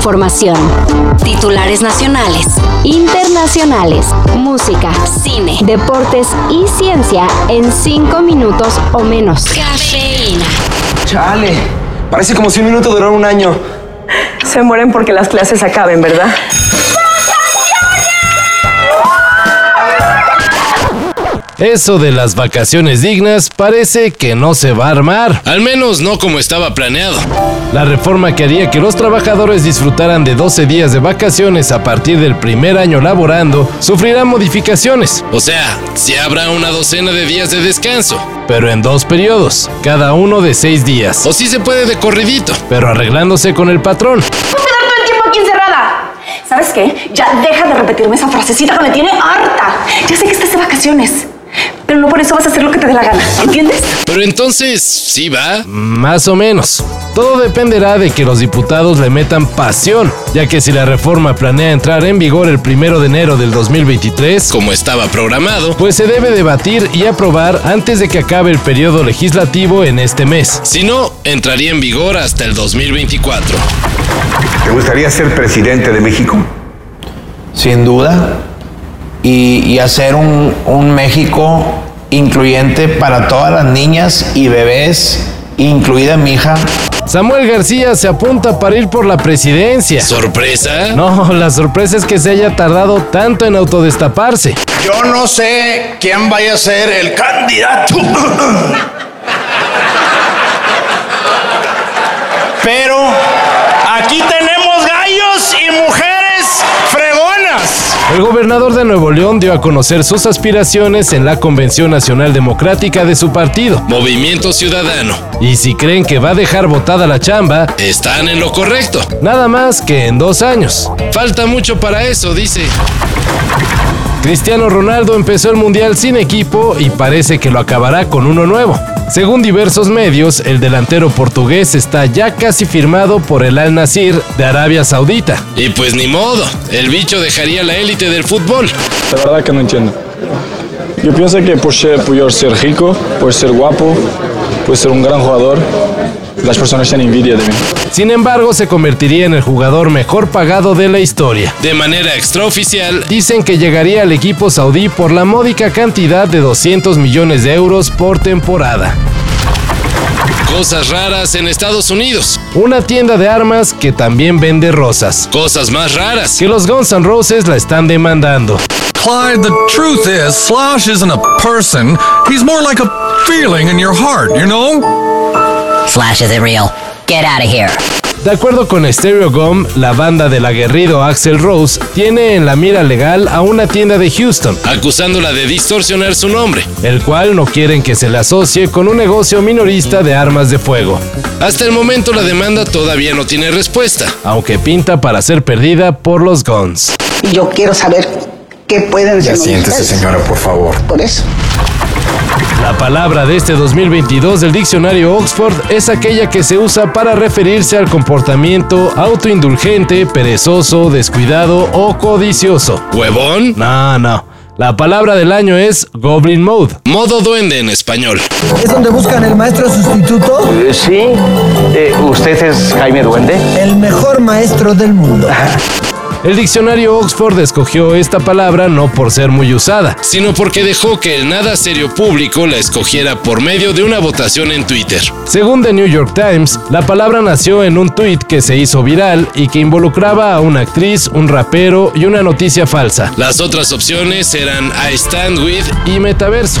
información. Titulares nacionales, internacionales, música, cine, deportes y ciencia en cinco minutos o menos. Cafeína. Chale, parece como si un minuto durara un año. Se mueren porque las clases acaben, ¿verdad? Eso de las vacaciones dignas parece que no se va a armar. Al menos no como estaba planeado. La reforma que haría que los trabajadores disfrutaran de 12 días de vacaciones a partir del primer año laborando sufrirá modificaciones. O sea, si habrá una docena de días de descanso. Pero en dos periodos, cada uno de seis días. O si se puede de corridito. Pero arreglándose con el patrón. quedar todo el tiempo aquí encerrada! ¿Sabes qué? Ya deja de repetirme esa frasecita que me tiene harta. Ya sé que estás de vacaciones. Pero no por eso vas a hacer lo que te dé la gana, ¿entiendes? Pero entonces, ¿sí va? Más o menos. Todo dependerá de que los diputados le metan pasión, ya que si la reforma planea entrar en vigor el primero de enero del 2023, como estaba programado, pues se debe debatir y aprobar antes de que acabe el periodo legislativo en este mes. Si no, entraría en vigor hasta el 2024. ¿Te gustaría ser presidente de México? Sin duda y, hacer un, un México incluyente para todas las niñas y bebés, incluida mi hija. Samuel García se apunta para ir por la presidencia. ¿Sorpresa? No, la sorpresa es que se haya tardado tanto en autodestaparse. Yo no sé quién vaya a ser el candidato. El gobernador de Nuevo León dio a conocer sus aspiraciones en la Convención Nacional Democrática de su partido, Movimiento Ciudadano. Y si creen que va a dejar botada la chamba, están en lo correcto. Nada más que en dos años. Falta mucho para eso, dice. Cristiano Ronaldo empezó el Mundial sin equipo y parece que lo acabará con uno nuevo. Según diversos medios, el delantero portugués está ya casi firmado por el Al Nasir de Arabia Saudita. Y pues ni modo, el bicho dejaría la élite del fútbol. La verdad que no entiendo. Yo pienso que por ser, por ser rico, por ser guapo, por ser un gran jugador, las personas tienen envidia de mí. Sin embargo, se convertiría en el jugador mejor pagado de la historia. De manera extraoficial, dicen que llegaría al equipo saudí por la módica cantidad de 200 millones de euros por temporada. Cosas raras en Estados Unidos. Una tienda de armas que también vende rosas. Cosas más raras. Que los Guns N' Roses la están demandando. Clyde, the truth is, Slash isn't a person. He's more like a feeling in your heart, you know? Slash isn't real. Get out of here. De acuerdo con Stereo Gum, la banda del aguerrido Axel Rose tiene en la mira legal a una tienda de Houston, acusándola de distorsionar su nombre, el cual no quieren que se le asocie con un negocio minorista de armas de fuego. Hasta el momento la demanda todavía no tiene respuesta, aunque pinta para ser perdida por los Guns. Yo quiero saber qué pueden Ya siéntese, señora, por favor. Por eso. La palabra de este 2022 del diccionario Oxford es aquella que se usa para referirse al comportamiento autoindulgente, perezoso, descuidado o codicioso. ¿Huevón? No, no. La palabra del año es Goblin Mode. Modo duende en español. ¿Es donde buscan el maestro sustituto? Eh, sí. Eh, ¿Usted es Jaime Duende? El mejor maestro del mundo. El diccionario Oxford escogió esta palabra no por ser muy usada, sino porque dejó que el nada serio público la escogiera por medio de una votación en Twitter. Según The New York Times, la palabra nació en un tweet que se hizo viral y que involucraba a una actriz, un rapero y una noticia falsa. Las otras opciones eran I Stand With y Metaverso.